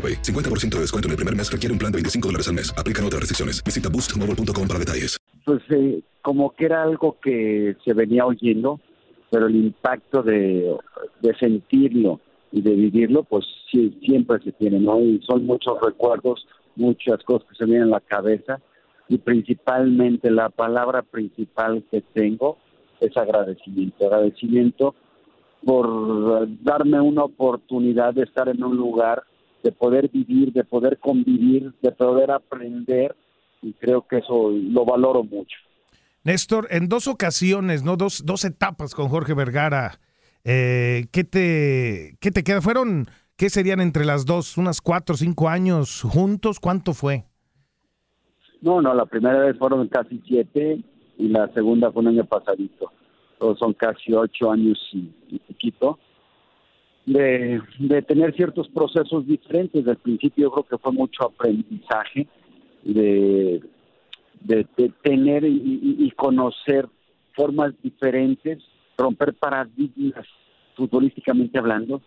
AroPay. 50% de descuento en el primer mes requiere un plan de 25 dólares al mes. Aplican otras restricciones. Visita boostmobile.com para detalles. Pues eh, como que era algo que se venía oyendo, pero el impacto de, de sentirlo y de vivirlo, pues sí, siempre se tiene, ¿no? Y son muchos recuerdos, muchas cosas que se vienen a la cabeza y principalmente la palabra principal que tengo es agradecimiento. Agradecimiento por darme una oportunidad de estar en un lugar de poder vivir, de poder convivir, de poder aprender y creo que eso lo valoro mucho. Néstor, en dos ocasiones, no dos, dos etapas con Jorge Vergara, eh, ¿qué te qué te queda? Fueron qué serían entre las dos, unas cuatro o cinco años juntos, ¿cuánto fue? No, no, la primera vez fueron casi siete y la segunda fue un año pasadito. Todos son casi ocho años y, y poquito de, tener ciertos procesos diferentes. Del principio yo creo que fue mucho aprendizaje de, de, tener y, y, conocer formas diferentes, romper paradigmas futbolísticamente hablando.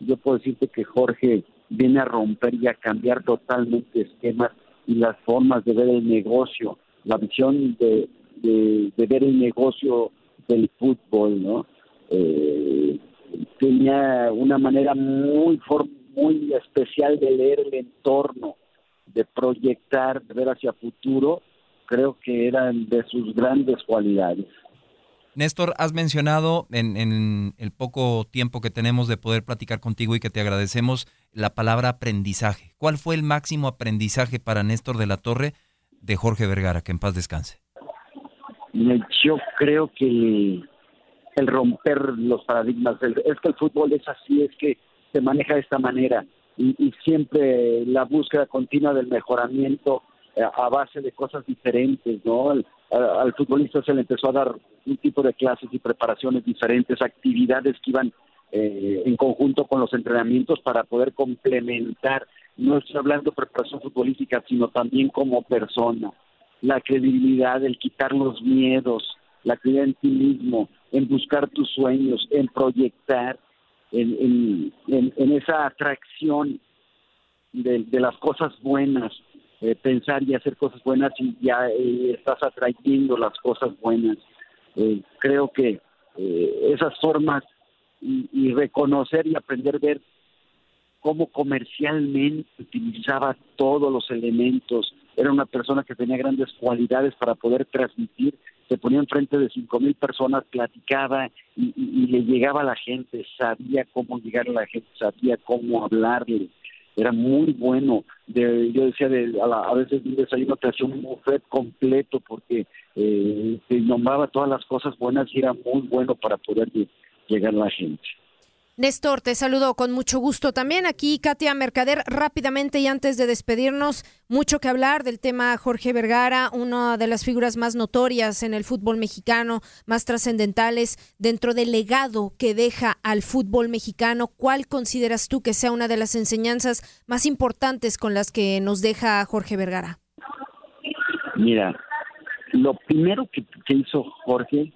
Yo puedo decirte que Jorge viene a romper y a cambiar totalmente esquemas y las formas de ver el negocio, la visión de, de, de ver el negocio del fútbol, ¿no? Eh, tenía una manera muy muy especial de leer el entorno, de proyectar, de ver hacia futuro, creo que eran de sus grandes cualidades. Néstor, has mencionado en, en, el poco tiempo que tenemos de poder platicar contigo y que te agradecemos la palabra aprendizaje. ¿Cuál fue el máximo aprendizaje para Néstor de la Torre de Jorge Vergara? Que en paz descanse. Yo creo que el romper los paradigmas. Es que el fútbol es así, es que se maneja de esta manera y, siempre la búsqueda continua del mejoramiento eh, a base de cosas diferentes, ¿no? Al, futbolista se le empezó a dar un tipo de clases y preparaciones diferentes, actividades que iban eh, en conjunto con los entrenamientos para poder complementar, no estoy hablando de preparación futbolística, sino también como persona, la credibilidad, el quitar los miedos, la creencia en ti mismo, en buscar tus sueños, en proyectar, en, en, esa atracción de, las cosas buenas, eh, pensar y hacer cosas buenas y ya eh, estás atrayendo las cosas buenas. Eh, creo que esas formas y, y, reconocer y aprender a ver cómo comercialmente utilizaba todos los elementos, era una persona que tenía grandes cualidades para poder transmitir se ponía enfrente de cinco mil personas, platicaba y, le llegaba a la gente, sabía cómo llegar a la gente, sabía cómo hablarle. era muy bueno. De, yo decía, de, a, veces un desayuno te hacía un buffet completo porque eh, te nombraba todas las cosas buenas y era muy bueno para poder llegar a la gente. Néstor, te saludo con mucho gusto también. Aquí Katia Mercader, rápidamente y antes de despedirnos, mucho que hablar del tema Jorge Vergara, una de las figuras más notorias en el fútbol mexicano, más trascendentales dentro del legado que deja al fútbol mexicano. ¿Cuál consideras tú que sea una de las enseñanzas más importantes con las que nos deja Jorge Vergara? Mira, lo primero que, hizo Jorge,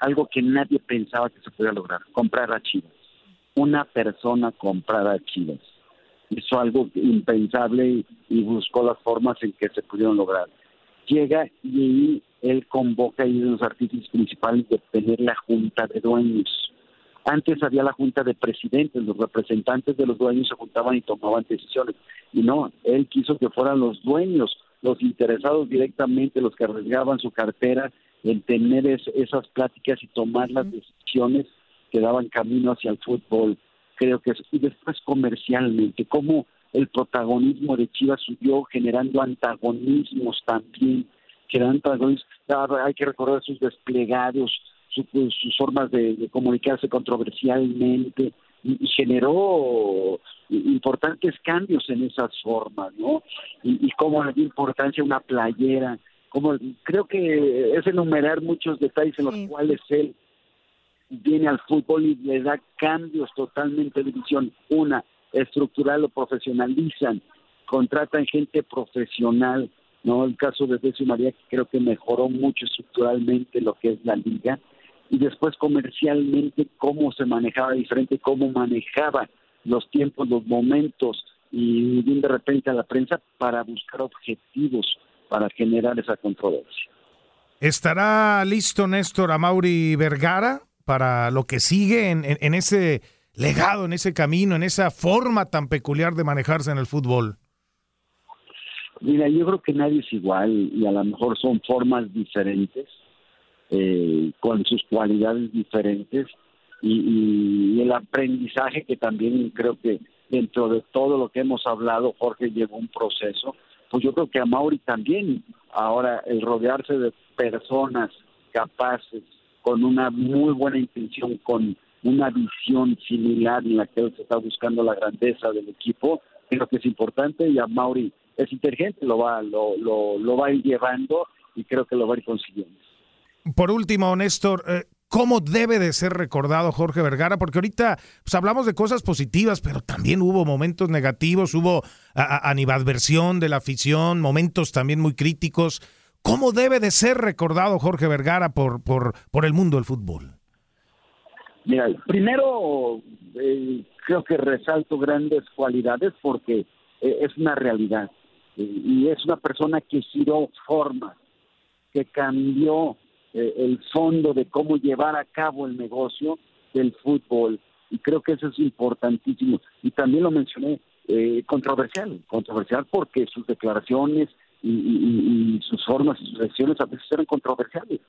algo, que nadie pensaba que se pudiera lograr, comprar a Chivas una persona comprara Chivas. Hizo algo impensable y, buscó las formas en que se pudieron lograr. Llega y él convoca y los artículos principales de tener la junta de dueños. Antes había la junta de presidentes, los representantes de los dueños se juntaban y tomaban decisiones. Y no, él quiso que fueran los dueños, los interesados directamente, los que arriesgaban su cartera en tener esas pláticas y tomar las decisiones que daban camino hacia el fútbol. Creo que y después comercialmente, cómo el protagonismo de Chivas subió generando antagonismos también, generando antagonismos. Hay que recordar sus desplegados, pues, sus formas de, comunicarse controversialmente y, generó importantes cambios en esas formas, ¿no? Y, y cómo le dio importancia una playera, como creo que es enumerar muchos detalles en los cuales él viene al fútbol y le da cambios totalmente de visión. Una, estructural lo profesionalizan, contratan gente profesional, ¿no? El caso de Decio María, que creo que mejoró mucho estructuralmente lo que es la liga, y después comercialmente cómo se manejaba diferente, cómo manejaba los tiempos, los momentos, y de repente a la prensa para buscar objetivos, para generar esa controversia. ¿Estará listo Néstor Amauri Vergara para lo que sigue en, ese legado, en ese camino, en esa forma tan peculiar de manejarse en el fútbol? Mira, yo creo que nadie es igual y a lo mejor son formas diferentes, eh, con sus cualidades diferentes y, el aprendizaje que también creo que dentro de todo lo que hemos hablado, Jorge llevó un proceso, pues yo creo que a Mauri también, ahora el rodearse de personas capaces, con una muy buena intención, con una visión similar en la que se está buscando la grandeza del equipo, creo que es importante y a Mauri es inteligente, lo va, lo, lo, va a ir llevando y creo que lo va a ir consiguiendo. Por último, Néstor, eh, ¿cómo debe de ser recordado Jorge Vergara? Porque ahorita pues, hablamos de cosas positivas, pero también hubo momentos negativos, hubo animadversión de la afición, momentos también muy críticos. ¿Cómo debe de ser recordado Jorge Vergara por, por, por el mundo del fútbol? Mira, primero eh, creo que resalto grandes cualidades porque eh, es una realidad eh, y es una persona que giró forma, que cambió el fondo de cómo llevar a cabo el negocio del fútbol y creo que eso es importantísimo y también lo mencioné controversial, controversial porque sus declaraciones y, sus formas y sus acciones a veces eran controversiales.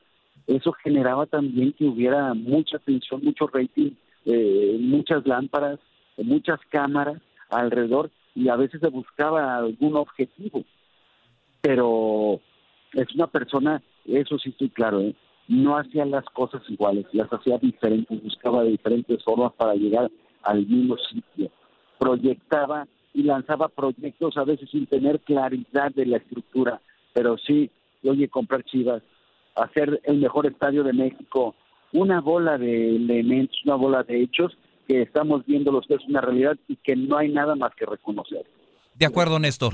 Eso generaba también que hubiera mucha atención, mucho rating, eh, muchas lámparas, muchas cámaras alrededor y a veces se buscaba algún objetivo. Pero es una persona, eso sí estoy claro, ¿eh? no hacía las cosas iguales, las hacía diferentes, buscaba diferentes formas para llegar al mismo sitio. Proyectaba y lanzaba proyectos a veces sin tener claridad de la estructura, pero sí, oye, comprar Chivas, hacer el mejor estadio de México, una bola de elementos, una bola de hechos que estamos viendo los que es una realidad y que no hay nada más que reconocer. De acuerdo, Néstor.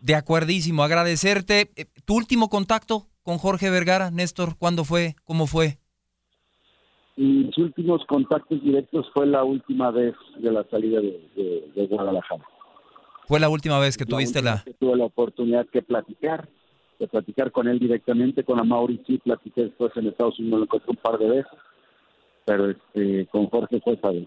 De acuerdísimo. Agradecerte. Eh, ¿Tu último contacto con Jorge Vergara, Néstor? ¿Cuándo fue? ¿Cómo fue? Mis últimos contactos directos fue la última vez de la salida de Guadalajara. ¿Fue la última vez que tuviste la...? tuve la oportunidad de platicar, de platicar con él directamente, con Amaury sí platiqué después en Estados Unidos, lo encontré un par de veces, pero este, con Jorge fue esa vez.